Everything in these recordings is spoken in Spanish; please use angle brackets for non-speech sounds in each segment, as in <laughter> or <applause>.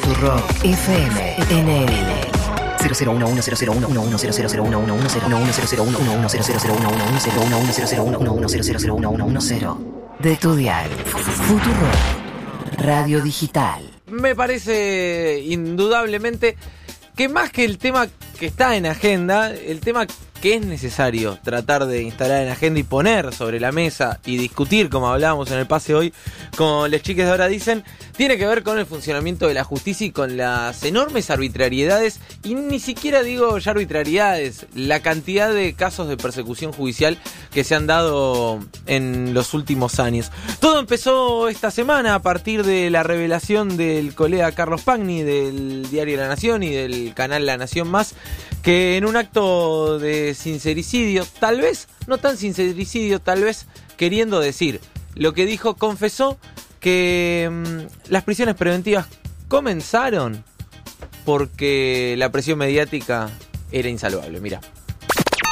Futuro FM NL 001100110011001100110011001100110011001100110011001100 de tu dial Futuro Radio Digital. Me parece indudablemente que más que el tema que está en agenda, el tema que es necesario tratar de instalar en agenda y poner sobre la mesa y discutir, como hablábamos en el pase hoy, con las chiques de ahora dicen, tiene que ver con el funcionamiento de la justicia y con las enormes arbitrariedades, y ni siquiera digo ya arbitrariedades, la cantidad de casos de persecución judicial que se han dado en los últimos años. Todo empezó esta semana a partir de la revelación del colega Carlos Pagni del diario La Nación y del canal La Nación Más, que en un acto de sincericidio, tal vez, no tan sincericidio, tal vez queriendo decir lo que dijo, confesó que mm, las prisiones preventivas comenzaron porque la presión mediática era insalvable. Mira.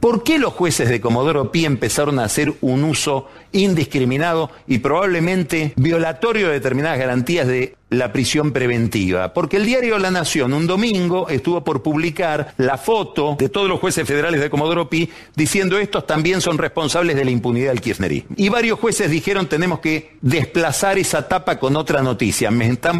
¿Por qué los jueces de Comodoro Pi empezaron a hacer un uso indiscriminado y probablemente violatorio de determinadas garantías de la prisión preventiva, porque el diario La Nación un domingo estuvo por publicar la foto de todos los jueces federales de Comodoro Pi diciendo estos también son responsables de la impunidad del kirchnerismo. Y varios jueces dijeron tenemos que desplazar esa tapa con otra noticia,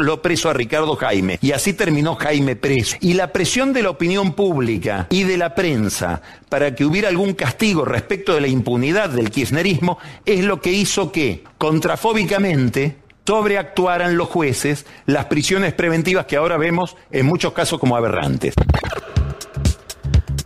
lo preso a Ricardo Jaime. Y así terminó Jaime preso. Y la presión de la opinión pública y de la prensa para que hubiera algún castigo respecto de la impunidad del kirchnerismo es lo que hizo que, contrafóbicamente, sobreactuaran los jueces las prisiones preventivas que ahora vemos en muchos casos como aberrantes.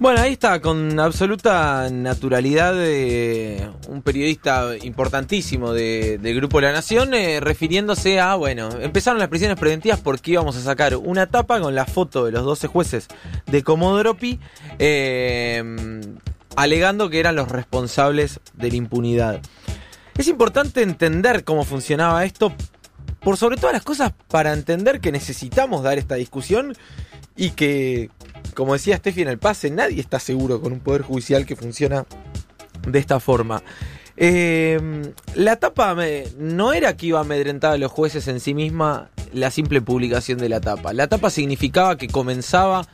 Bueno, ahí está, con absoluta naturalidad, de un periodista importantísimo de, del Grupo La Nación, eh, refiriéndose a, bueno, empezaron las prisiones preventivas porque íbamos a sacar una tapa con la foto de los 12 jueces de Comodoro Pi, eh, alegando que eran los responsables de la impunidad. Es importante entender cómo funcionaba esto, por sobre todas las cosas, para entender que necesitamos dar esta discusión y que, como decía Steffi en el pase, nadie está seguro con un poder judicial que funciona de esta forma. Eh, la tapa no era que iba a amedrentar a los jueces en sí misma la simple publicación de la tapa. La tapa significaba que comenzaba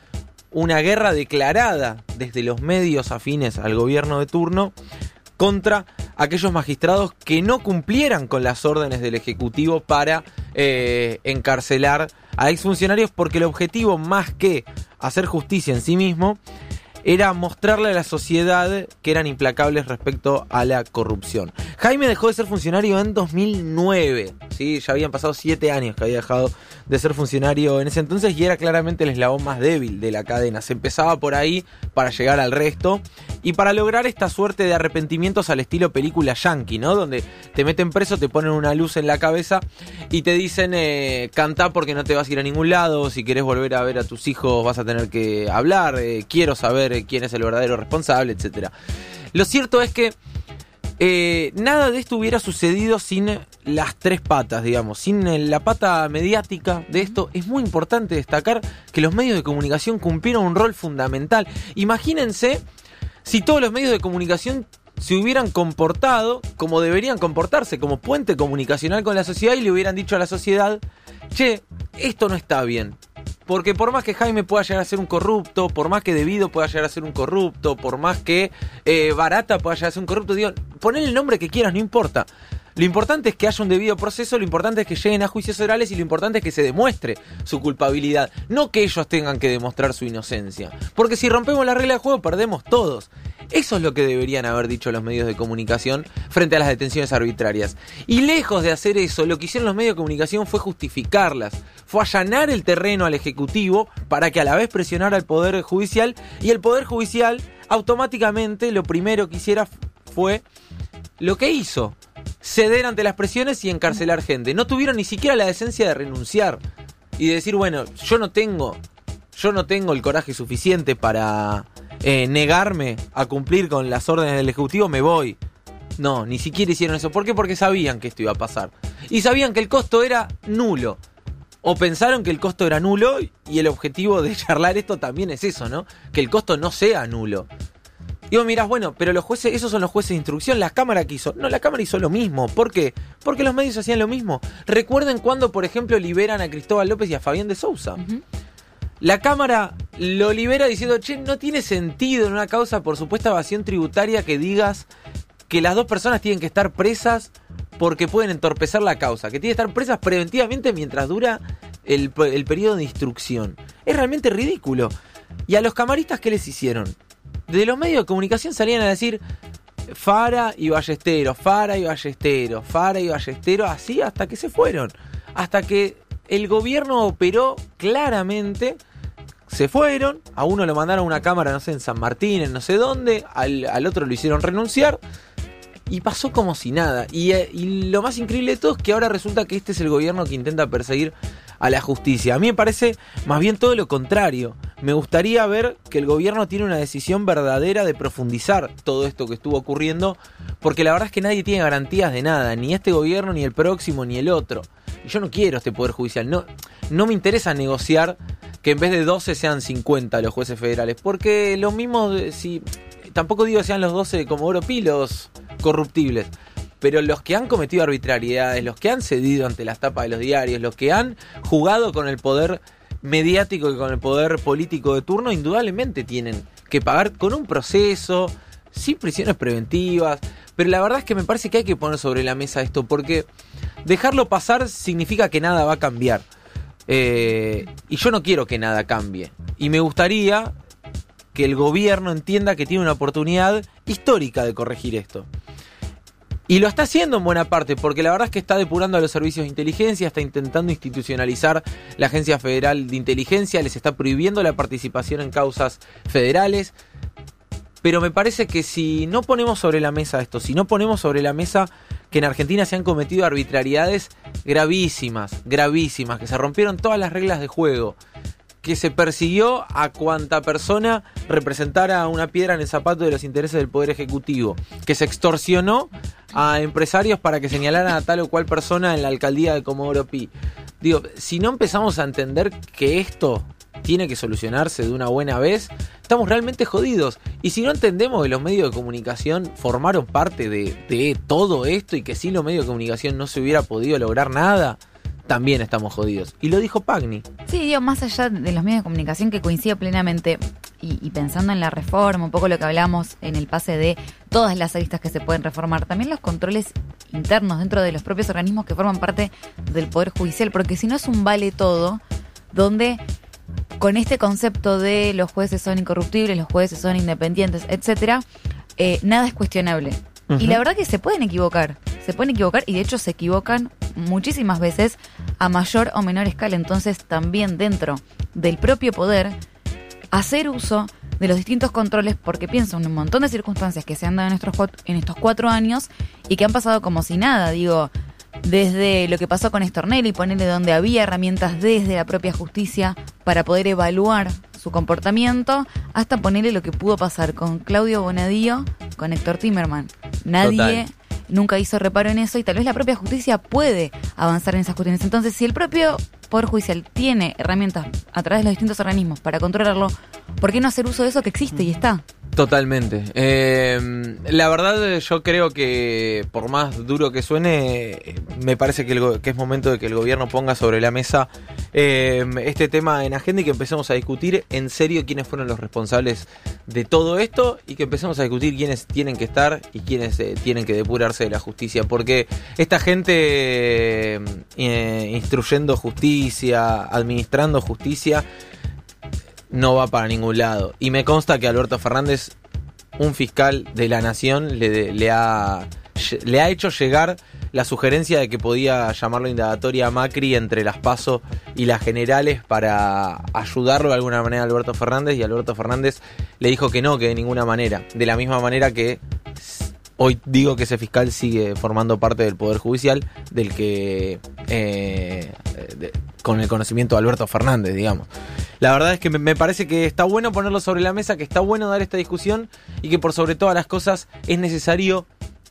una guerra declarada desde los medios afines al gobierno de turno contra aquellos magistrados que no cumplieran con las órdenes del Ejecutivo para eh, encarcelar a exfuncionarios porque el objetivo más que hacer justicia en sí mismo era mostrarle a la sociedad que eran implacables respecto a la corrupción. Jaime dejó de ser funcionario en 2009, ¿sí? ya habían pasado siete años que había dejado de ser funcionario en ese entonces y era claramente el eslabón más débil de la cadena. Se empezaba por ahí para llegar al resto y para lograr esta suerte de arrepentimientos al estilo película yankee, ¿no? Donde te meten preso, te ponen una luz en la cabeza y te dicen eh, cantá porque no te vas a ir a ningún lado, si querés volver a ver a tus hijos vas a tener que hablar, eh, quiero saber eh, quién es el verdadero responsable, etc. Lo cierto es que eh, nada de esto hubiera sucedido sin las tres patas, digamos, sin la pata mediática de esto. Es muy importante destacar que los medios de comunicación cumplieron un rol fundamental. Imagínense si todos los medios de comunicación se hubieran comportado como deberían comportarse, como puente comunicacional con la sociedad y le hubieran dicho a la sociedad, che, esto no está bien. Porque por más que Jaime pueda llegar a ser un corrupto, por más que Debido pueda llegar a ser un corrupto, por más que eh, Barata pueda llegar a ser un corrupto, digo, ponle el nombre que quieras, no importa. Lo importante es que haya un debido proceso, lo importante es que lleguen a juicios orales y lo importante es que se demuestre su culpabilidad, no que ellos tengan que demostrar su inocencia. Porque si rompemos la regla de juego, perdemos todos. Eso es lo que deberían haber dicho los medios de comunicación frente a las detenciones arbitrarias. Y lejos de hacer eso, lo que hicieron los medios de comunicación fue justificarlas, fue allanar el terreno al Ejecutivo para que a la vez presionara al Poder Judicial y el Poder Judicial automáticamente lo primero que hiciera fue lo que hizo, ceder ante las presiones y encarcelar gente. No tuvieron ni siquiera la decencia de renunciar y de decir, bueno, yo no tengo, yo no tengo el coraje suficiente para eh, negarme a cumplir con las órdenes del Ejecutivo, me voy. No, ni siquiera hicieron eso. ¿Por qué? Porque sabían que esto iba a pasar. Y sabían que el costo era nulo. O pensaron que el costo era nulo y el objetivo de <laughs> charlar esto también es eso, ¿no? Que el costo no sea nulo. Y vos mirás, bueno, pero los jueces, esos son los jueces de instrucción, la Cámara que hizo. No, la Cámara hizo lo mismo. ¿Por qué? Porque los medios hacían lo mismo. Recuerden cuando, por ejemplo, liberan a Cristóbal López y a Fabián de Sousa. La Cámara lo libera diciendo, che, no tiene sentido en una causa por supuesta evasión tributaria que digas que las dos personas tienen que estar presas porque pueden entorpecer la causa, que tienen que estar presas preventivamente mientras dura el, el periodo de instrucción. Es realmente ridículo. ¿Y a los camaristas qué les hicieron? De los medios de comunicación salían a decir Fara y Ballesteros, Fara y Ballesteros, Fara y Ballesteros, así hasta que se fueron. Hasta que el gobierno operó claramente, se fueron, a uno lo mandaron a una cámara, no sé, en San Martín, en no sé dónde, al, al otro lo hicieron renunciar. Y pasó como si nada. Y, eh, y lo más increíble de todo es que ahora resulta que este es el gobierno que intenta perseguir a la justicia. A mí me parece más bien todo lo contrario. Me gustaría ver que el gobierno tiene una decisión verdadera de profundizar todo esto que estuvo ocurriendo, porque la verdad es que nadie tiene garantías de nada, ni este gobierno, ni el próximo, ni el otro. Y yo no quiero este Poder Judicial, no, no me interesa negociar que en vez de 12 sean 50 los jueces federales, porque lo mismo, si tampoco digo que sean los 12 como oro pilos corruptibles, pero los que han cometido arbitrariedades, los que han cedido ante las tapas de los diarios, los que han jugado con el poder mediático y con el poder político de turno, indudablemente tienen que pagar con un proceso, sin prisiones preventivas, pero la verdad es que me parece que hay que poner sobre la mesa esto, porque dejarlo pasar significa que nada va a cambiar. Eh, y yo no quiero que nada cambie. Y me gustaría que el gobierno entienda que tiene una oportunidad histórica de corregir esto. Y lo está haciendo en buena parte, porque la verdad es que está depurando a los servicios de inteligencia, está intentando institucionalizar la Agencia Federal de Inteligencia, les está prohibiendo la participación en causas federales. Pero me parece que si no ponemos sobre la mesa esto, si no ponemos sobre la mesa que en Argentina se han cometido arbitrariedades gravísimas, gravísimas, que se rompieron todas las reglas de juego, que se persiguió a cuanta persona representara una piedra en el zapato de los intereses del Poder Ejecutivo, que se extorsionó a empresarios para que señalaran a tal o cual persona en la alcaldía de Comodoro Pi. Digo, si no empezamos a entender que esto tiene que solucionarse de una buena vez, estamos realmente jodidos. Y si no entendemos que los medios de comunicación formaron parte de, todo esto y que sin los medios de comunicación no se hubiera podido lograr nada, también estamos jodidos. Y lo dijo Pagni. Sí, más allá de los medios de comunicación que coincide plenamente y, y, pensando en la reforma, un poco lo que hablamos en el pase de todas las aristas que se pueden reformar, también los controles internos dentro de los propios organismos que forman parte del Poder Judicial, porque si no es un vale todo, donde con este concepto de los jueces son incorruptibles, los jueces son independientes, etcétera, eh, nada es cuestionable. Uh -huh. Y la verdad que se pueden equivocar, se pueden equivocar y de hecho se equivocan muchísimas veces a mayor o menor escala. Entonces también dentro del propio poder, hacer uso de los distintos controles, porque pienso en un montón de circunstancias que se han dado en estos, cuatro, en estos cuatro años y que han pasado como si nada. Digo, desde lo que pasó con Estornelli, ponerle donde había herramientas desde la propia justicia para poder evaluar su comportamiento, hasta ponerle lo que pudo pasar con Claudio Bonadío, con Héctor Timerman. Nadie Total. nunca hizo reparo en eso y tal vez la propia justicia puede avanzar en esas cuestiones. Entonces, si el propio Poder Judicial tiene herramientas a través de los distintos organismos para controlarlo, ¿por qué no hacer uso de eso que existe y está? Totalmente. Eh, la verdad yo creo que por más duro que suene, me parece que, el, que, es momento de que el gobierno ponga sobre la mesa eh, este tema en agenda y que empecemos a discutir en serio quiénes fueron los responsables de todo esto y que empecemos a discutir quiénes tienen que estar y quiénes eh, tienen que depurarse de la justicia. Porque esta gente eh, instruyendo justicia, administrando justicia, no va para ningún lado. Y me consta que Alberto Fernández, un fiscal de la nación, le, le, ha, le ha hecho llegar la sugerencia de que podía llamarlo indagatoria a Macri entre las PASO y las generales para ayudarlo de alguna manera a Alberto Fernández y Alberto Fernández le dijo que no, que de ninguna manera. De la misma manera que hoy digo que ese fiscal sigue formando parte del Poder Judicial, del que... Eh, con el conocimiento de Alberto Fernández, digamos. La verdad es que me parece que está bueno ponerlo sobre la mesa, que está bueno dar esta discusión y que por sobre todas las cosas es necesario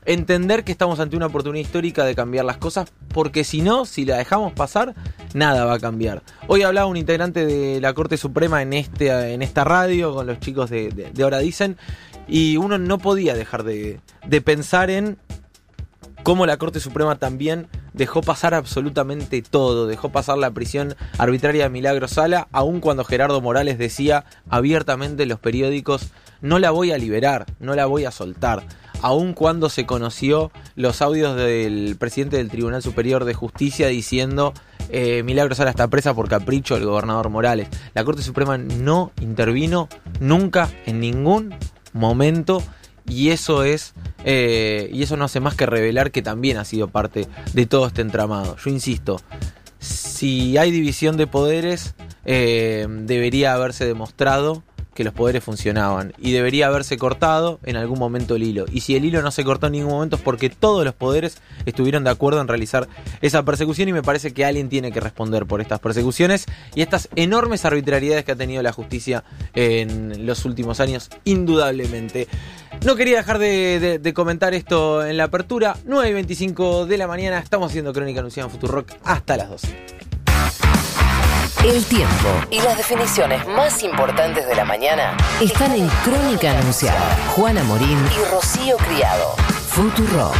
entender que estamos ante una oportunidad histórica de cambiar las cosas, porque si no, si la dejamos pasar, nada va a cambiar. Hoy hablaba un integrante de la Corte Suprema en, este, en esta radio con los chicos de, de, Ahora Dicen Y uno no podía dejar de, de pensar en cómo la Corte Suprema también dejó pasar absolutamente todo, dejó pasar la prisión arbitraria de Milagro Sala, aun cuando Gerardo Morales decía abiertamente en los periódicos, no la voy a liberar, no la voy a soltar, aun cuando se conoció los audios del presidente del Tribunal Superior de Justicia diciendo eh, Milagro Sala está presa por capricho del gobernador Morales. La Corte Suprema no intervino nunca en ningún momento y eso es eh, y eso no hace más que revelar que también ha sido parte de todo este entramado. Yo insisto, si hay división de poderes, eh, debería haberse demostrado que los poderes funcionaban y debería haberse cortado en algún momento el hilo. Y si el hilo no se cortó en ningún momento es porque todos los poderes estuvieron de acuerdo en realizar esa persecución y me parece que alguien tiene que responder por estas persecuciones y estas enormes arbitrariedades que ha tenido la justicia en los últimos años, indudablemente. No quería dejar de, comentar esto en la apertura. 9 y 25 de la mañana estamos haciendo Crónica Anunciada en Futurock hasta las 12. El tiempo y las definiciones más importantes de la mañana están en Crónica Anunciada. Juana Morín y Rocío Criado. Futuro.